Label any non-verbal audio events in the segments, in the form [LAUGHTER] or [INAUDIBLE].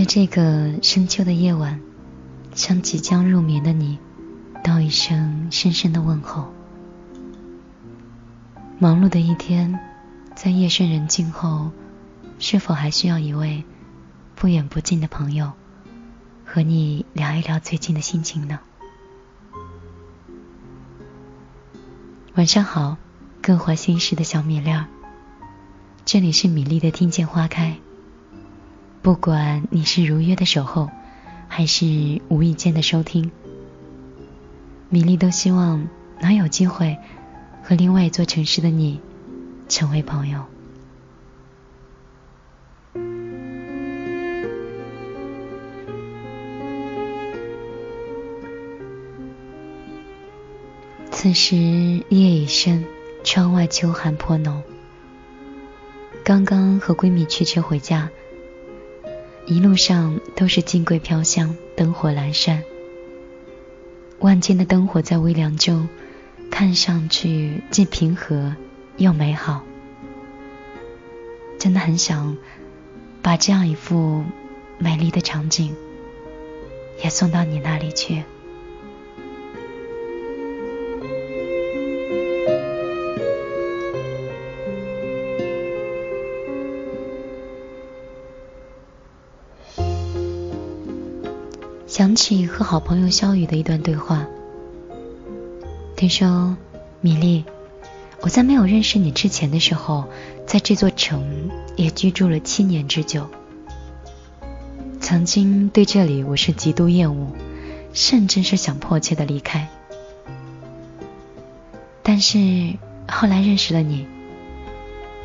在这个深秋的夜晚，向即将入眠的你道一声深深的问候。忙碌的一天，在夜深人静后，是否还需要一位不远不近的朋友，和你聊一聊最近的心情呢？晚上好，更怀心事的小米粒儿，这里是米粒的听见花开。不管你是如约的守候，还是无意间的收听，米粒都希望能有机会和另外一座城市的你成为朋友。此时夜已深，窗外秋寒颇浓。刚刚和闺蜜驱车回家。一路上都是金桂飘香，灯火阑珊。万千的灯火在微凉中，看上去既平和又美好。真的很想把这样一幅美丽的场景，也送到你那里去。起和好朋友肖雨的一段对话。听说，米粒，我在没有认识你之前的时候，在这座城也居住了七年之久。曾经对这里我是极度厌恶，甚至是想迫切的离开。但是后来认识了你，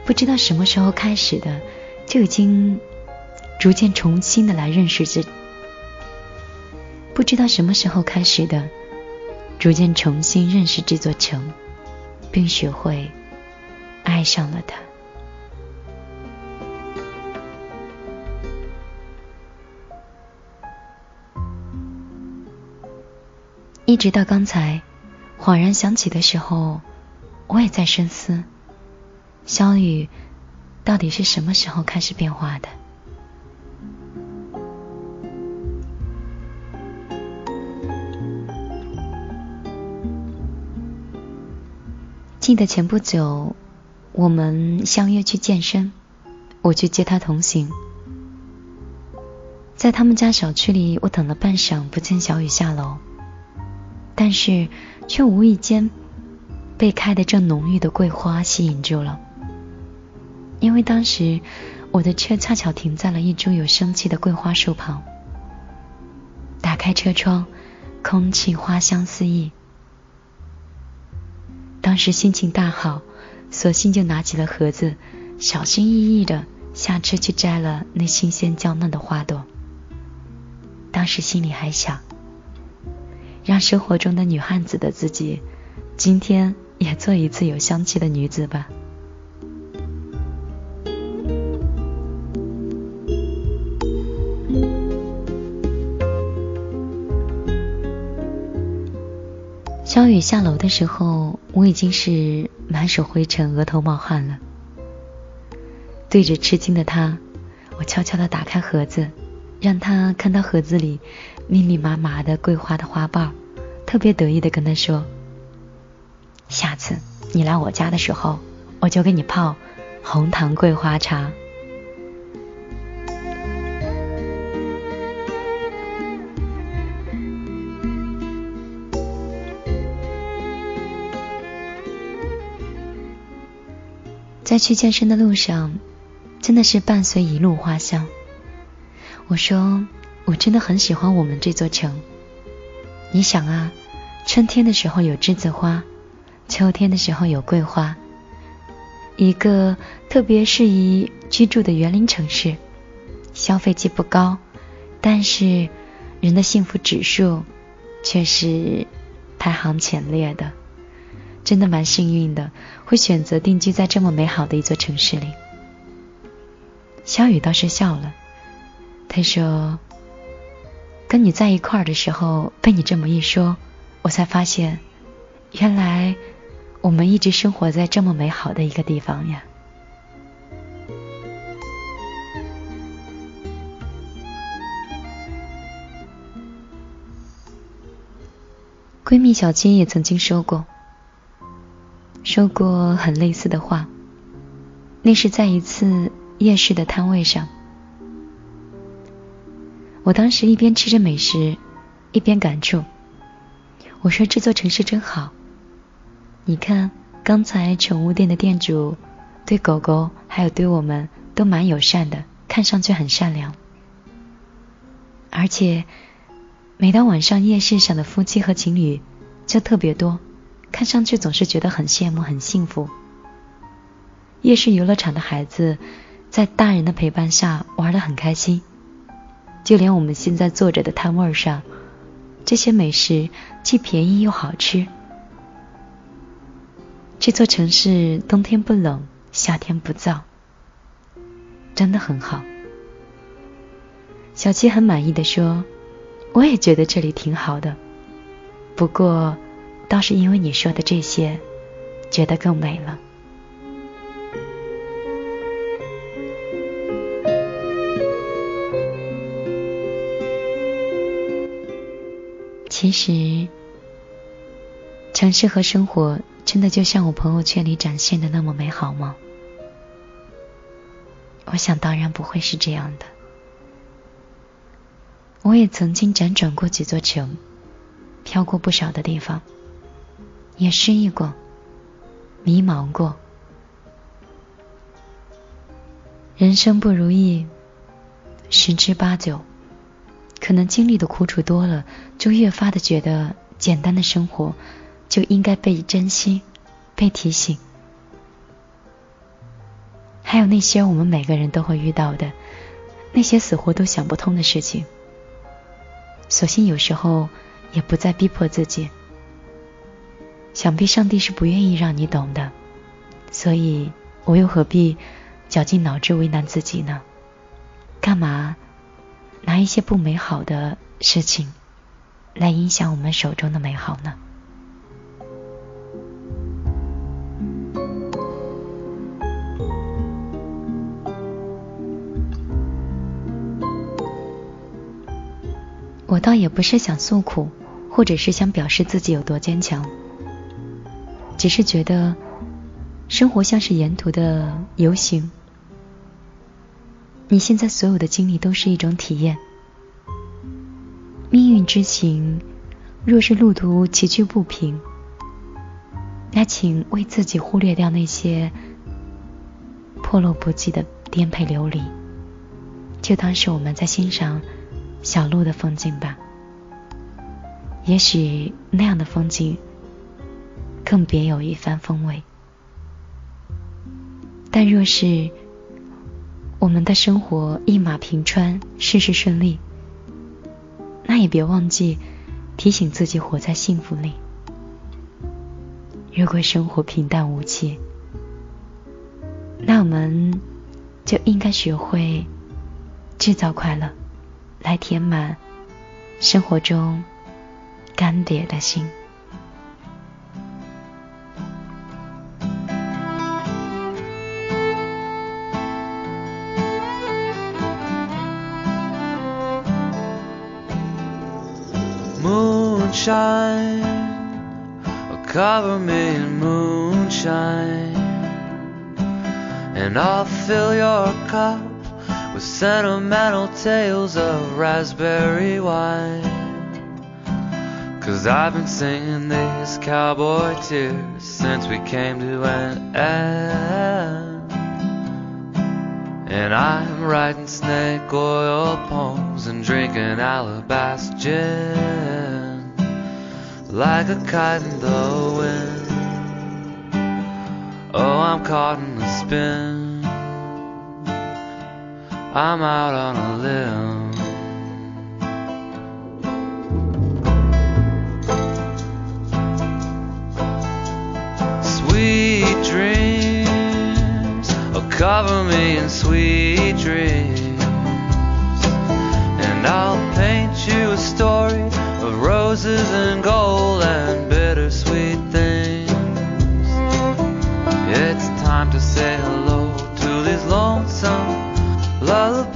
不知道什么时候开始的，就已经逐渐重新的来认识这。不知道什么时候开始的，逐渐重新认识这座城，并学会爱上了它。一直到刚才恍然想起的时候，我也在深思：小雨到底是什么时候开始变化的？记得前不久，我们相约去健身，我去接他同行。在他们家小区里，我等了半晌不见小雨下楼，但是却无意间被开的正浓郁的桂花吸引住了。因为当时我的车恰巧停在了一株有生气的桂花树旁，打开车窗，空气花香四溢。当时心情大好，索性就拿起了盒子，小心翼翼的下车去摘了那新鲜娇嫩的花朵。当时心里还想，让生活中的女汉子的自己，今天也做一次有香气的女子吧。小雨下楼的时候，我已经是满手灰尘、额头冒汗了。对着吃惊的他，我悄悄地打开盒子，让他看到盒子里密密麻麻的桂花的花瓣，特别得意地跟他说：“下次你来我家的时候，我就给你泡红糖桂花茶。”在去健身的路上，真的是伴随一路花香。我说，我真的很喜欢我们这座城。你想啊，春天的时候有栀子花，秋天的时候有桂花，一个特别适宜居住的园林城市，消费既不高，但是人的幸福指数却是排行前列的。真的蛮幸运的会选择定居在这么美好的一座城市里。小雨倒是笑了他说跟你在一块儿的时候被你这么一说我才发现原来我们一直生活在这么美好的一个地方呀。闺蜜小金也曾经说过说过很类似的话。那是在一次夜市的摊位上，我当时一边吃着美食，一边感触。我说：“这座城市真好，你看，刚才宠物店的店主对狗狗还有对我们都蛮友善的，看上去很善良。而且，每到晚上夜市上的夫妻和情侣就特别多，看上去总是觉得很羡慕、很幸福。”夜市游乐场的孩子在大人的陪伴下玩得很开心，就连我们现在坐着的摊位上，这些美食既便宜又好吃。这座城市冬天不冷，夏天不燥，真的很好。小七很满意的说：“我也觉得这里挺好的，不过倒是因为你说的这些，觉得更美了。”其实，城市和生活真的就像我朋友圈里展现的那么美好吗？我想当然不会是这样的。我也曾经辗转过几座城，飘过不少的地方，也失意过，迷茫过。人生不如意，十之八九。可能经历的苦楚多了，就越发的觉得简单的生活就应该被珍惜、被提醒。还有那些我们每个人都会遇到的那些死活都想不通的事情，索性有时候也不再逼迫自己。想必上帝是不愿意让你懂的，所以我又何必绞尽脑汁为难自己呢？干嘛？拿一些不美好的事情来影响我们手中的美好呢？我倒也不是想诉苦，或者是想表示自己有多坚强，只是觉得生活像是沿途的游行。你现在所有的经历都是一种体验。命运之行，若是路途崎岖不平，那请为自己忽略掉那些破落不羁的颠沛流离，就当是我们在欣赏小路的风景吧。也许那样的风景更别有一番风味。但若是……我们的生活一马平川，事事顺利，那也别忘记提醒自己活在幸福里。如果生活平淡无奇，那我们就应该学会制造快乐，来填满生活中干瘪的心。Moonshine, cover me in moonshine, and I'll fill your cup with sentimental tales of raspberry wine. Cause I've been singing these cowboy tears since we came to an end. And I'm writing snake oil poems and drinking alabaster gin like a kite in the wind. Oh, I'm caught in a spin. I'm out on a limb. Sweet dreams, oh, cover me in sweet dreams, and I'll paint you a story of roses and gold and bittersweet things. It's time to say hello to these lonesome lullabies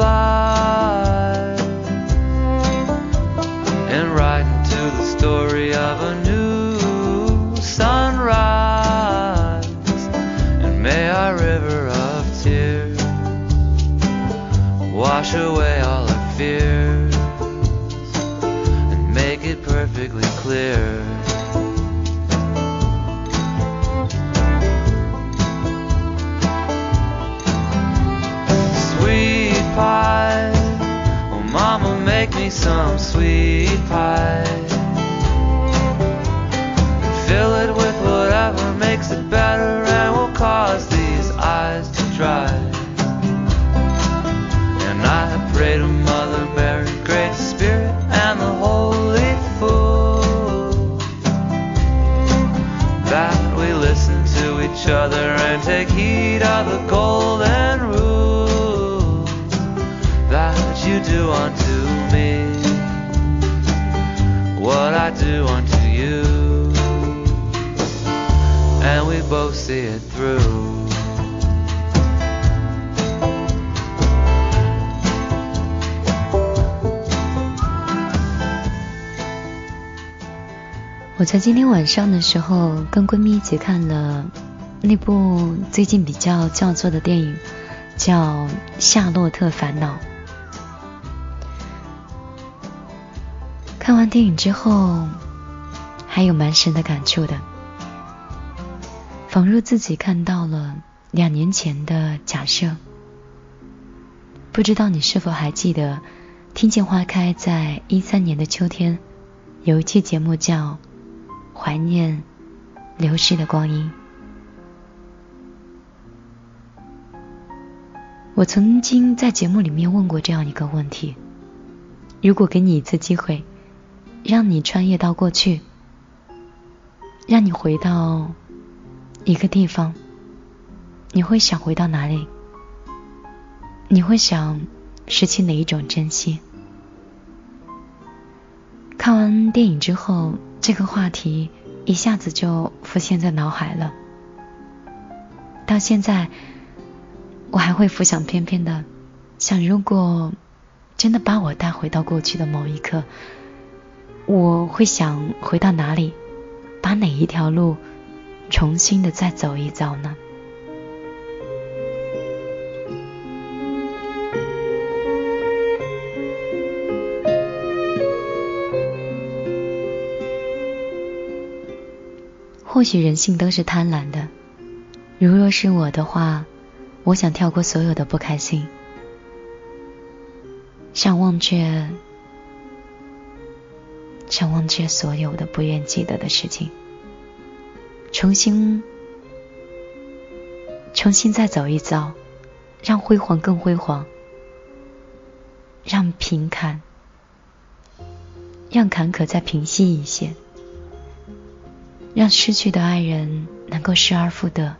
and write into the story of a new sunrise. And may our river of tears wash away. Some sweet pie. Fill it with whatever makes it better and will cause these eyes to dry. And I pray to Mother Mary, Great Spirit, and the Holy Fool that we listen to each other and take heed of the golden I do unto you, and we both see it through. 我在今天晚上的时候跟闺蜜一起看了那部最近比较叫座的电影，叫《夏洛特烦恼》。看完电影之后，还有蛮深的感触的，仿若自己看到了两年前的假设。不知道你是否还记得，《听见花开》在一三年的秋天有一期节目叫。怀念流逝的光阴。我曾经在节目里面问过这样一个问题：如果给你一次机会，让你穿越到过去，让你回到一个地方，你会想回到哪里？你会想失去哪一种珍惜？看完电影之后。这个话题一下子就浮现在脑海了。到现在，我还会浮想翩翩的想，如果真的把我带回到过去的某一刻，我会想回到哪里，把哪一条路重新的再走一遭呢？或许人性都是贪婪的。如若是我的话，我想跳过所有的不开心，想忘却，想忘却所有的不愿记得的事情，重新，重新再走一遭，让辉煌更辉煌，让平坎，让坎坷再平息一些。让失去的爱人能够失而复得，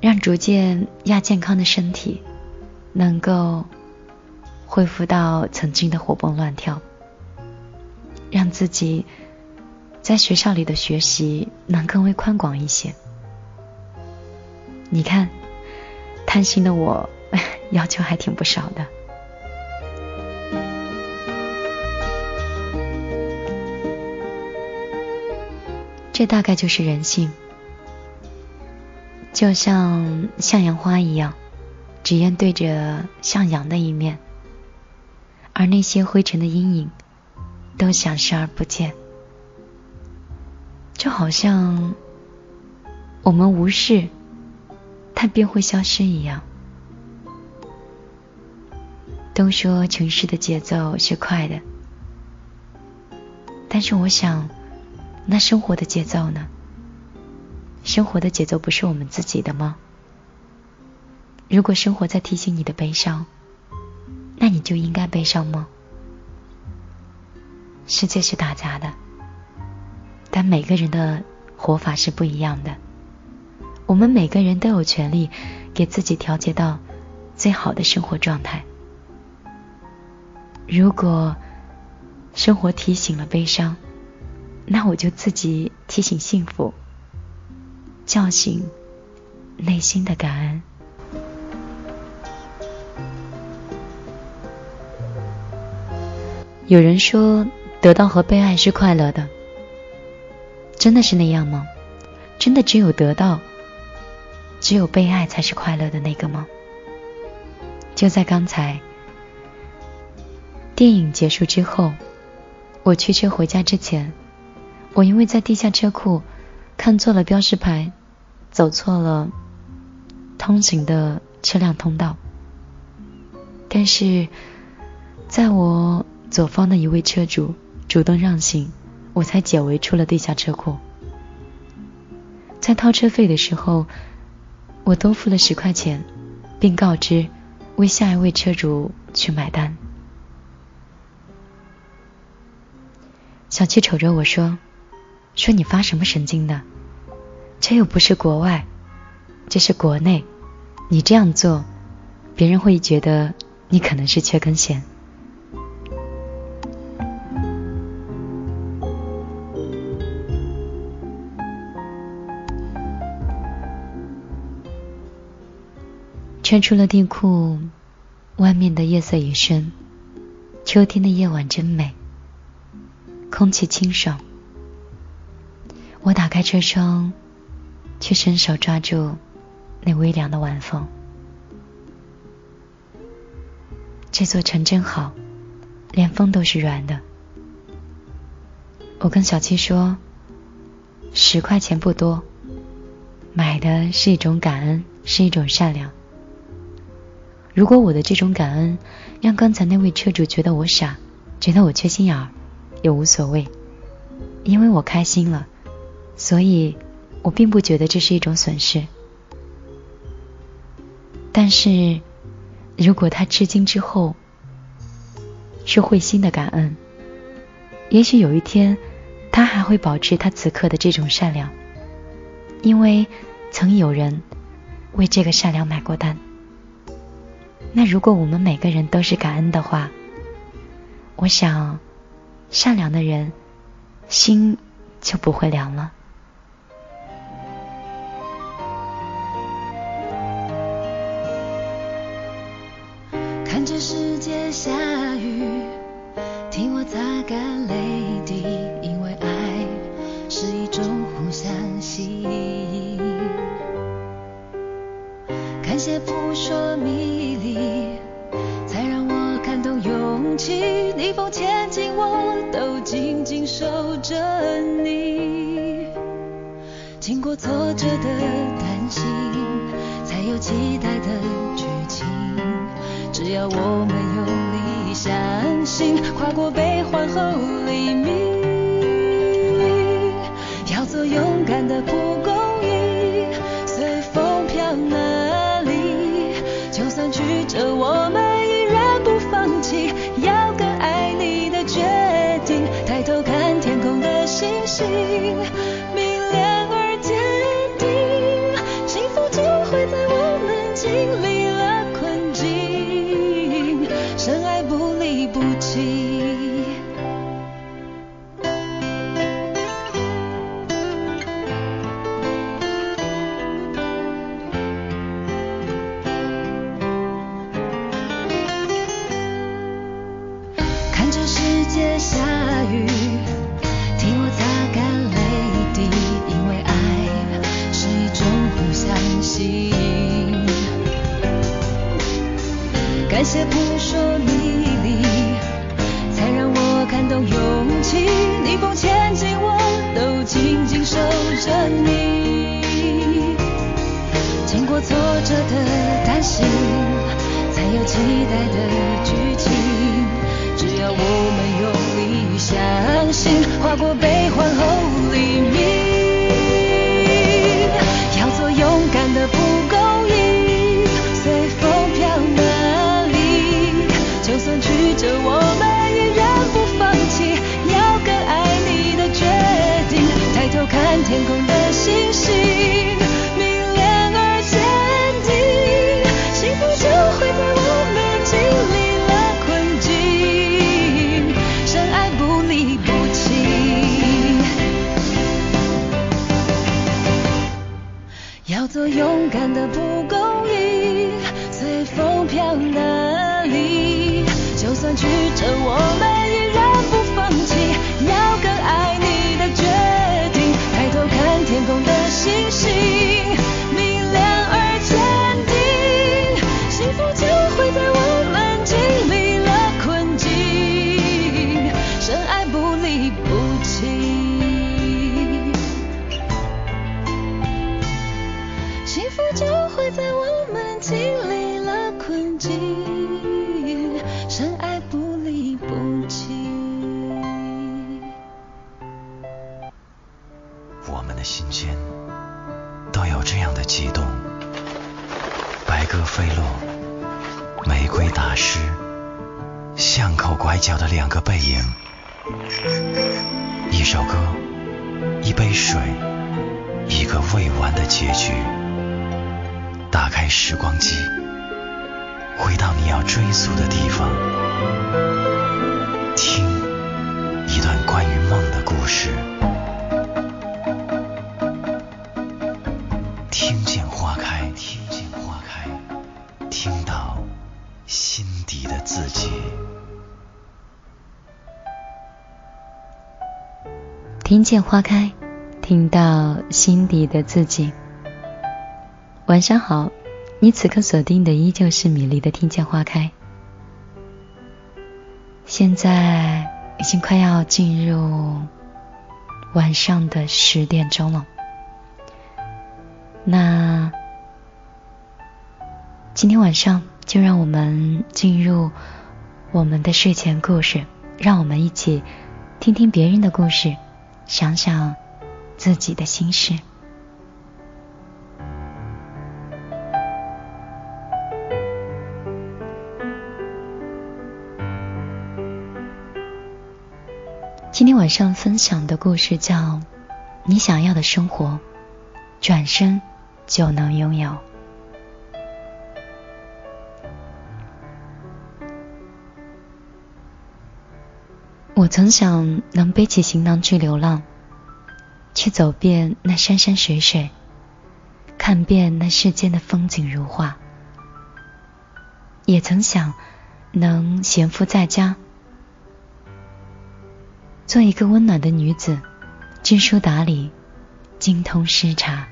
让逐渐亚健康的身体能够恢复到曾经的活蹦乱跳，让自己在学校里的学习能更为宽广一些。你看，贪心的我 [LAUGHS] 要求还挺不少的。这大概就是人性，就像向阳花一样，只愿对着向阳的一面，而那些灰尘的阴影都想视而不见，就好像我们无视，它便会消失一样。都说城市的节奏是快的，但是我想。那生活的节奏呢？生活的节奏不是我们自己的吗？如果生活在提醒你的悲伤，那你就应该悲伤吗？世界是大家的，但每个人的活法是不一样的。我们每个人都有权利给自己调节到最好的生活状态。如果生活提醒了悲伤，那我就自己提醒幸福，叫醒内心的感恩。有人说，得到和被爱是快乐的，真的是那样吗？真的只有得到，只有被爱才是快乐的那个吗？就在刚才，电影结束之后，我驱车回家之前。我因为在地下车库看错了标识牌，走错了通行的车辆通道。但是在我左方的一位车主主动让行，我才解围出了地下车库。在掏车费的时候，我多付了十块钱，并告知为下一位车主去买单。小七瞅着我说：“说你发什么神经呢？这又不是国外，这是国内，你这样做，别人会觉得你可能是缺根弦。”穿出了地库，外面的夜色已深，秋天的夜晚真美。空气清爽，我打开车窗，却伸手抓住那微凉的晚风。这座城真好，连风都是软的。我跟小七说：“十块钱不多，买的是一种感恩，是一种善良。如果我的这种感恩让刚才那位车主觉得我傻，觉得我缺心眼儿。”也无所谓，因为我开心了，所以我并不觉得这是一种损失。但是，如果他吃惊之后是会心的感恩，也许有一天他还会保持他此刻的这种善良，因为曾有人为这个善良买过单。那如果我们每个人都是感恩的话，我想。善良的人，心就不会凉了。看着世界下雨，听我擦干泪滴，因为爱是一种互相吸引。看斜扑朔迷离，才让我看懂勇气。逆风前进，我。都紧紧守着你，经过挫折的担心，才有期待的剧情。只要我们用力相信，跨过悲欢后黎明，要做勇敢的蒲公英，随风飘哪着我们依然不放弃要更爱你的决定。抬头看天空的星星那些扑朔迷离，才让我感动勇气，逆风前进，我都紧紧守着你，经过挫折的担心，才有期待的剧情，只要我们用力相信，跨过悲欢后黎明。占据着我们。见花开，听到心底的自己。晚上好，你此刻锁定的依旧是米粒的《听见花开》。现在已经快要进入晚上的十点钟了。那今天晚上就让我们进入我们的睡前故事，让我们一起听听别人的故事，想想自己的心事。今天晚上分享的故事叫《你想要的生活，转身就能拥有》。我曾想能背起行囊去流浪，去走遍那山山水水，看遍那世间的风景如画。也曾想能闲赋在家。做一个温暖的女子，知书达理，精通诗茶。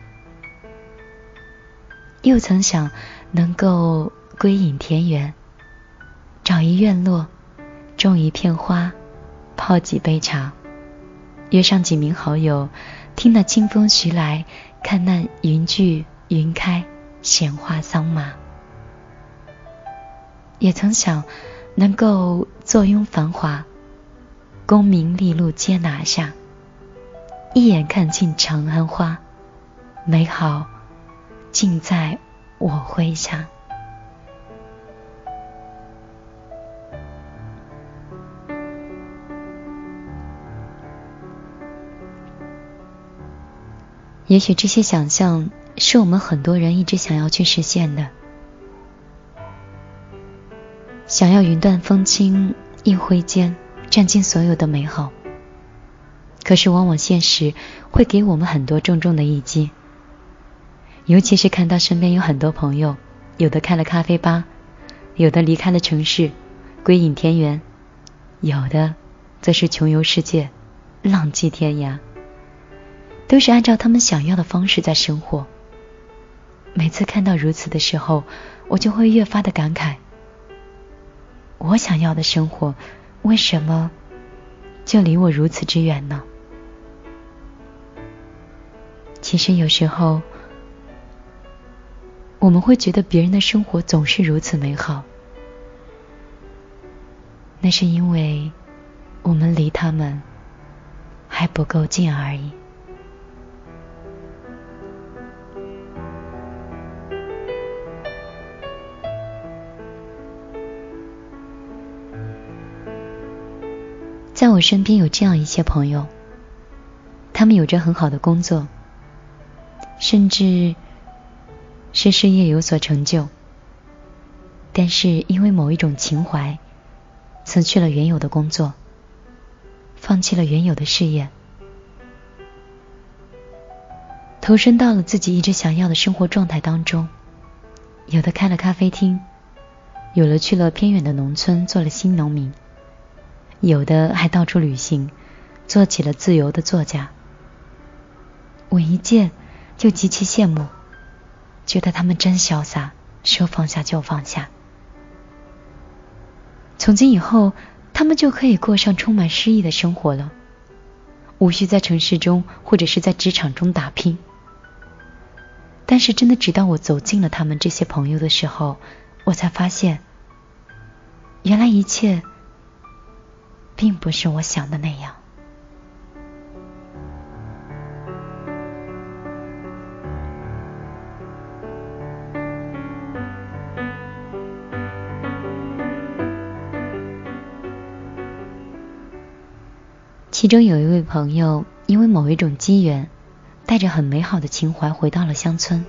又曾想能够归隐田园，找一院落，种一片花，泡几杯茶，约上几名好友，听那清风徐来，看那云聚云开，闲话桑麻。也曾想能够坐拥繁华。功名利禄皆拿下，一眼看尽长安花，美好尽在我麾下。也许这些想象是我们很多人一直想要去实现的，想要云淡风轻，一挥间。占尽所有的美好，可是往往现实会给我们很多重重的一击。尤其是看到身边有很多朋友，有的开了咖啡吧，有的离开了城市，归隐田园，有的则是穷游世界，浪迹天涯，都是按照他们想要的方式在生活。每次看到如此的时候，我就会越发的感慨：我想要的生活。为什么就离我如此之远呢？其实有时候，我们会觉得别人的生活总是如此美好，那是因为我们离他们还不够近而已。在我身边有这样一些朋友，他们有着很好的工作，甚至是事业有所成就，但是因为某一种情怀，辞去了原有的工作，放弃了原有的事业，投身到了自己一直想要的生活状态当中。有的开了咖啡厅，有了去了偏远的农村做了新农民。有的还到处旅行，做起了自由的作家。我一见就极其羡慕，觉得他们真潇洒，说放下就放下。从今以后，他们就可以过上充满诗意的生活了，无需在城市中或者是在职场中打拼。但是，真的直到我走进了他们这些朋友的时候，我才发现，原来一切。并不是我想的那样。其中有一位朋友因为某一种机缘带着很美好的情怀回到了乡村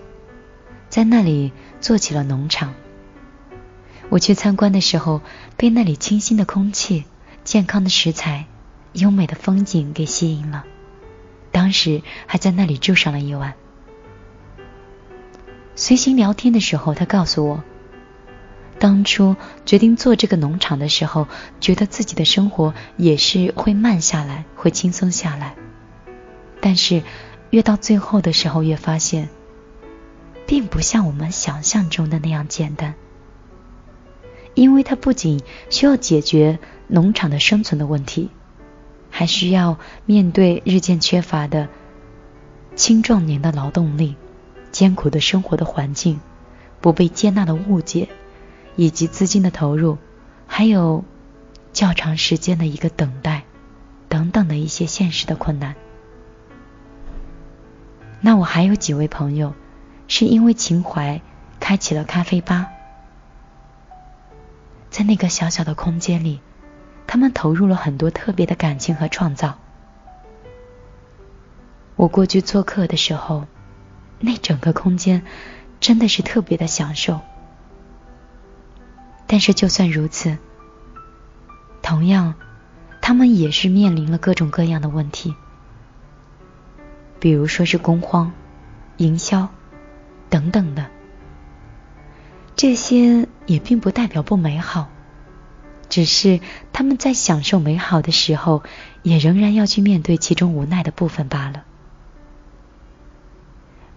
在那里做起了农场。我去参观的时候被那里清新的空气健康的食材、优美的风景给吸引了。当时还在那里住上了一晚。随行聊天的时候，他告诉我。当初决定做这个农场的时候，觉得自己的生活也是会慢下来，会轻松下来。但是越到最后的时候，越发现，并不像我们想象中的那样简单。因为它不仅需要解决农场的生存的问题，还需要面对日渐缺乏的青壮年的劳动力、艰苦的生活的环境、不被接纳的误解。以及资金的投入，还有较长时间的一个等待，等等的一些现实的困难。那我还有几位朋友，是因为情怀开启了咖啡吧，在那个小小的空间里，他们投入了很多特别的感情和创造。我过去做客的时候，那整个空间真的是特别的享受。但是，就算如此，同样，他们也是面临了各种各样的问题，比如说是工荒、营销等等的。这些也并不代表不美好，只是他们在享受美好的时候，也仍然要去面对其中无奈的部分罢了。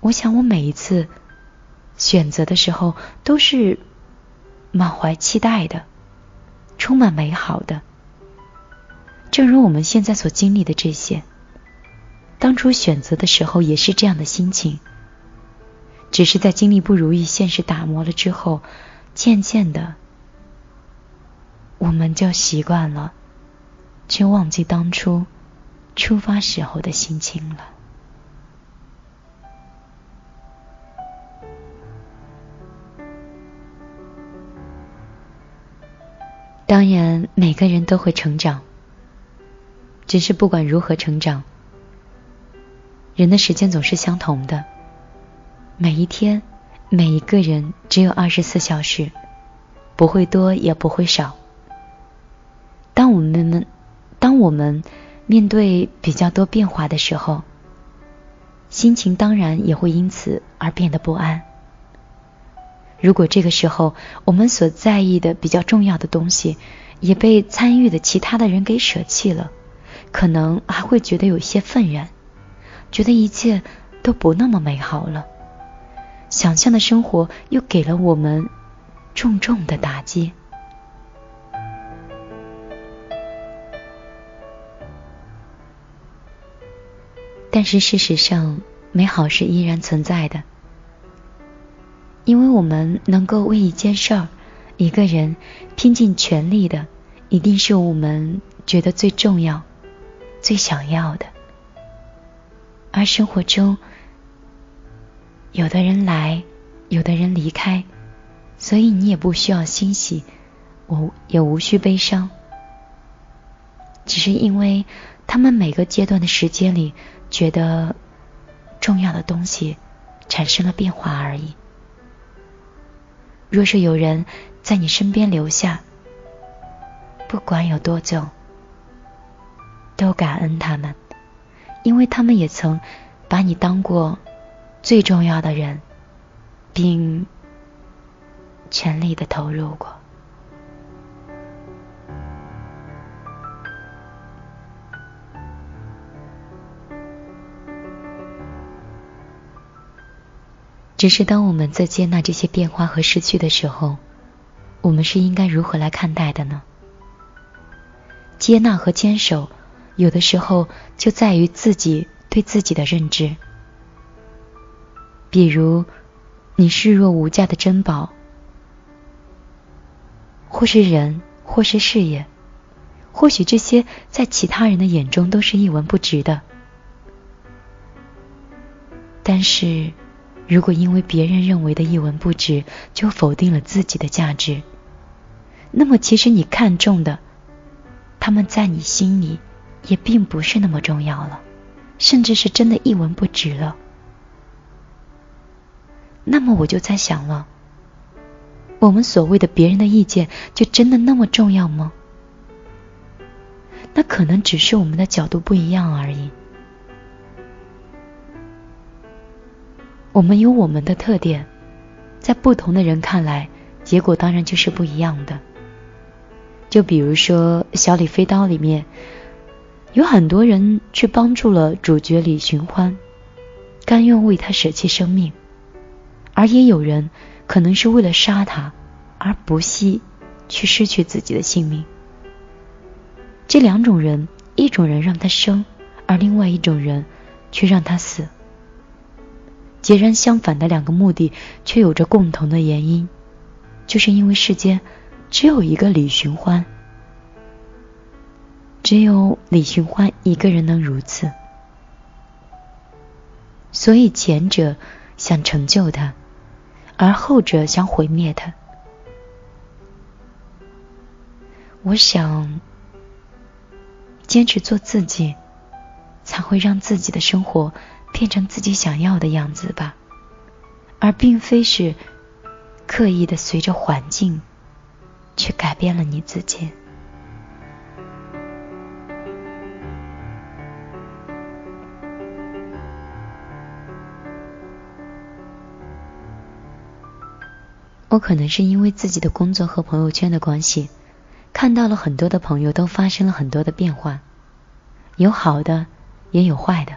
我想，我每一次选择的时候，都是。满怀期待的，充满美好的，正如我们现在所经历的这些。当初选择的时候也是这样的心情，只是在经历不如意、现实打磨了之后，渐渐的，我们就习惯了，却忘记当初出发时候的心情了。当然，每个人都会成长。只是不管如何成长，人的时间总是相同的。每一天，每一个人只有二十四小时，不会多也不会少。当我们们当我们面对比较多变化的时候，心情当然也会因此而变得不安。如果这个时候我们所在意的比较重要的东西也被参与的其他的人给舍弃了，可能还会觉得有些愤然，觉得一切都不那么美好了。想象的生活又给了我们重重的打击。但是事实上，美好是依然存在的。因为我们能够为一件事儿、一个人拼尽全力的，一定是我们觉得最重要、最想要的。而生活中，有的人来，有的人离开，所以你也不需要欣喜，我也无需悲伤，只是因为他们每个阶段的时间里，觉得重要的东西产生了变化而已。若是有人在你身边留下，不管有多久，都感恩他们，因为他们也曾把你当过最重要的人，并全力的投入过。只是当我们在接纳这些变化和失去的时候，我们是应该如何来看待的呢？接纳和坚守，有的时候就在于自己对自己的认知。比如，你视若无价的珍宝，或是人，或是事业，或许这些在其他人的眼中都是一文不值的，但是。如果因为别人认为的一文不值就否定了自己的价值，那么其实你看中的，他们在你心里也并不是那么重要了，甚至是真的一文不值了。那么我就在想了，我们所谓的别人的意见，就真的那么重要吗？那可能只是我们的角度不一样而已。我们有我们的特点，在不同的人看来，结果当然就是不一样的。就比如说《小李飞刀》里面，有很多人去帮助了主角李寻欢，甘愿为他舍弃生命，而也有人可能是为了杀他而不惜去失去自己的性命。这两种人，一种人让他生，而另外一种人却让他死。截然相反的两个目的，却有着共同的原因，就是因为世间只有一个李寻欢，只有李寻欢一个人能如此，所以前者想成就他，而后者想毁灭他。我想。坚持做自己，才会让自己的生活变成自己想要的样子吧，而并非是刻意的随着环境去改变了你自己。我可能是因为自己的工作和朋友圈的关系。看到了很多的朋友都发生了很多的变化，有好的，也有坏的，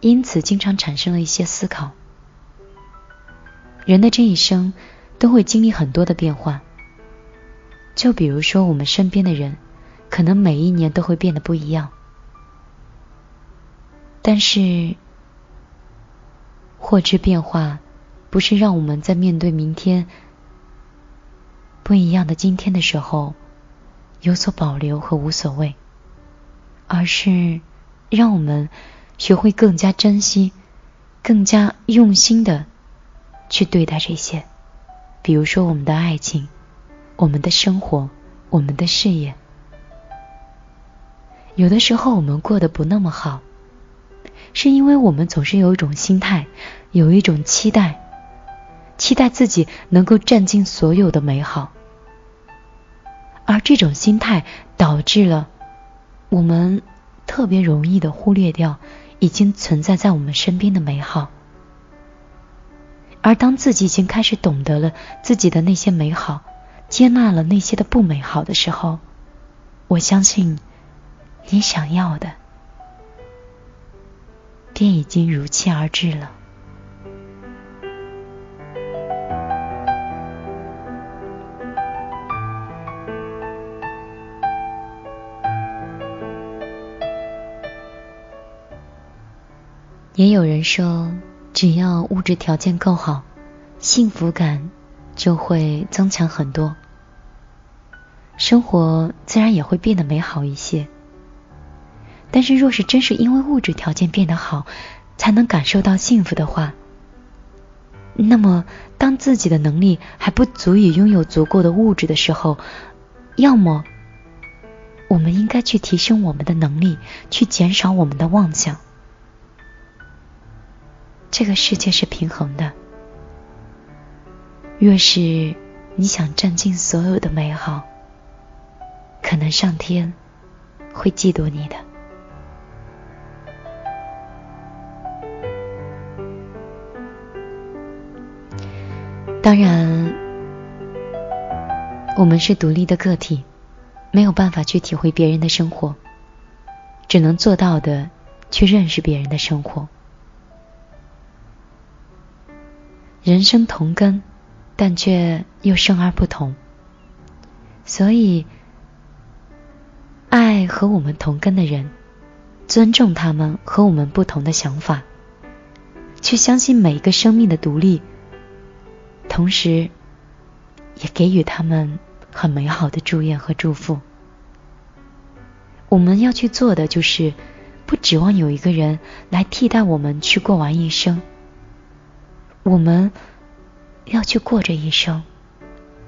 因此经常产生了一些思考。人的这一生都会经历很多的变化，就比如说我们身边的人，可能每一年都会变得不一样，但是获知变化，不是让我们在面对明天。不一样的今天的时候，有所保留和无所谓，而是让我们学会更加珍惜、更加用心的去对待这些。比如说我们的爱情、我们的生活、我们的事业。有的时候我们过得不那么好，是因为我们总是有一种心态，有一种期待，期待自己能够占尽所有的美好。而这种心态导致了我们特别容易的忽略掉已经存在在我们身边的美好。而当自己已经开始懂得了自己的那些美好，接纳了那些的不美好的时候，我相信你想要的便已经如期而至了。也有人说，只要物质条件够好，幸福感就会增强很多，生活自然也会变得美好一些。但是，若是真是因为物质条件变得好，才能感受到幸福的话，那么当自己的能力还不足以拥有足够的物质的时候，要么我们应该去提升我们的能力，去减少我们的妄想。这个世界是平衡的，若是你想占尽所有的美好，可能上天会嫉妒你的。当然，我们是独立的个体，没有办法去体会别人的生活，只能做到的去认识别人的生活。人生同根，但却又生而不同。所以，爱和我们同根的人，尊重他们和我们不同的想法，去相信每一个生命的独立，同时，也给予他们很美好的祝愿和祝福。我们要去做的就是，不指望有一个人来替代我们去过完一生。我们要去过这一生，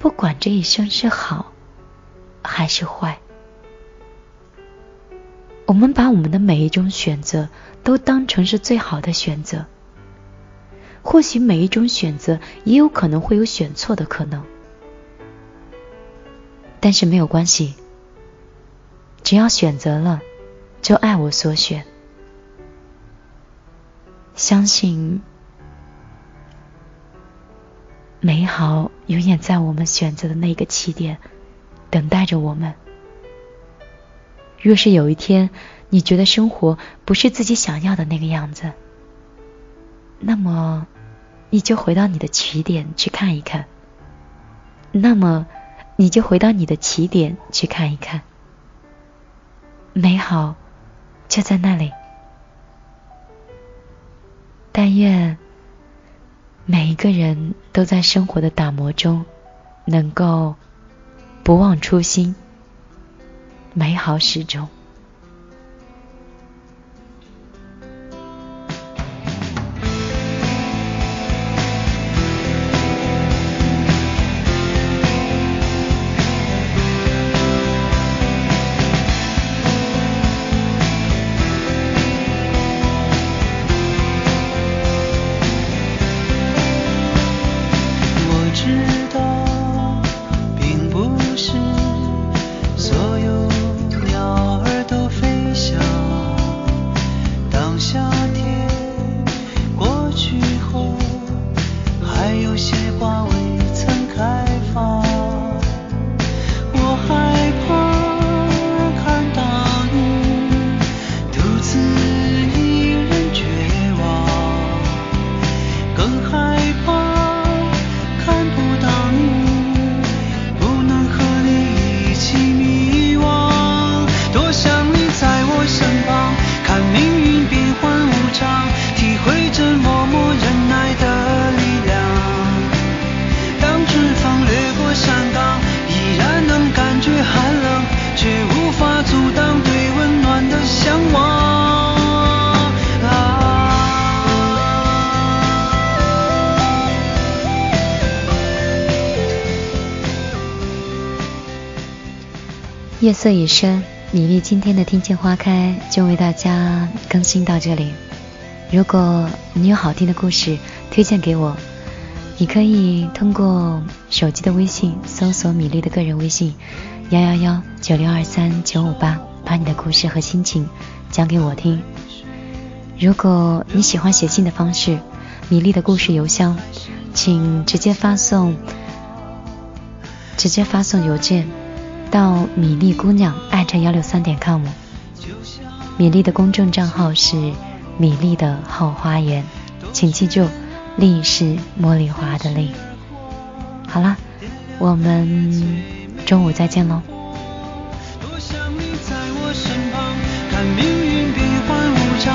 不管这一生是好还是坏。我们把我们的每一种选择都当成是最好的选择。或许每一种选择也有可能会有选错的可能，但是没有关系，只要选择了，就爱我所选，相信美好永远在我们选择的那个起点等待着我们。若是有一天你觉得生活不是自己想要的那个样子，那么，你就回到你的起点去看一看。那么，你就回到你的起点去看一看。美好就在那里。但愿个人都在生活的打磨中，能够不忘初心，美好始终。夜色已深，米粒今天的听见花开就为大家更新到这里。如果你有好听的故事推荐给我，你可以通过手机的微信搜索米粒的个人微信幺幺幺九六二三九五八，把你的故事和心情讲给我听。如果你喜欢写信的方式，米粒的故事邮箱，请直接发送，直接发送邮件。到米粒姑娘艾特幺六三点 com，米粒的公众账号是米粒的后花园，请记住，粒是茉莉花的粒。好了，我们中午再见喽。寒冷，又怎能停止对温暖的向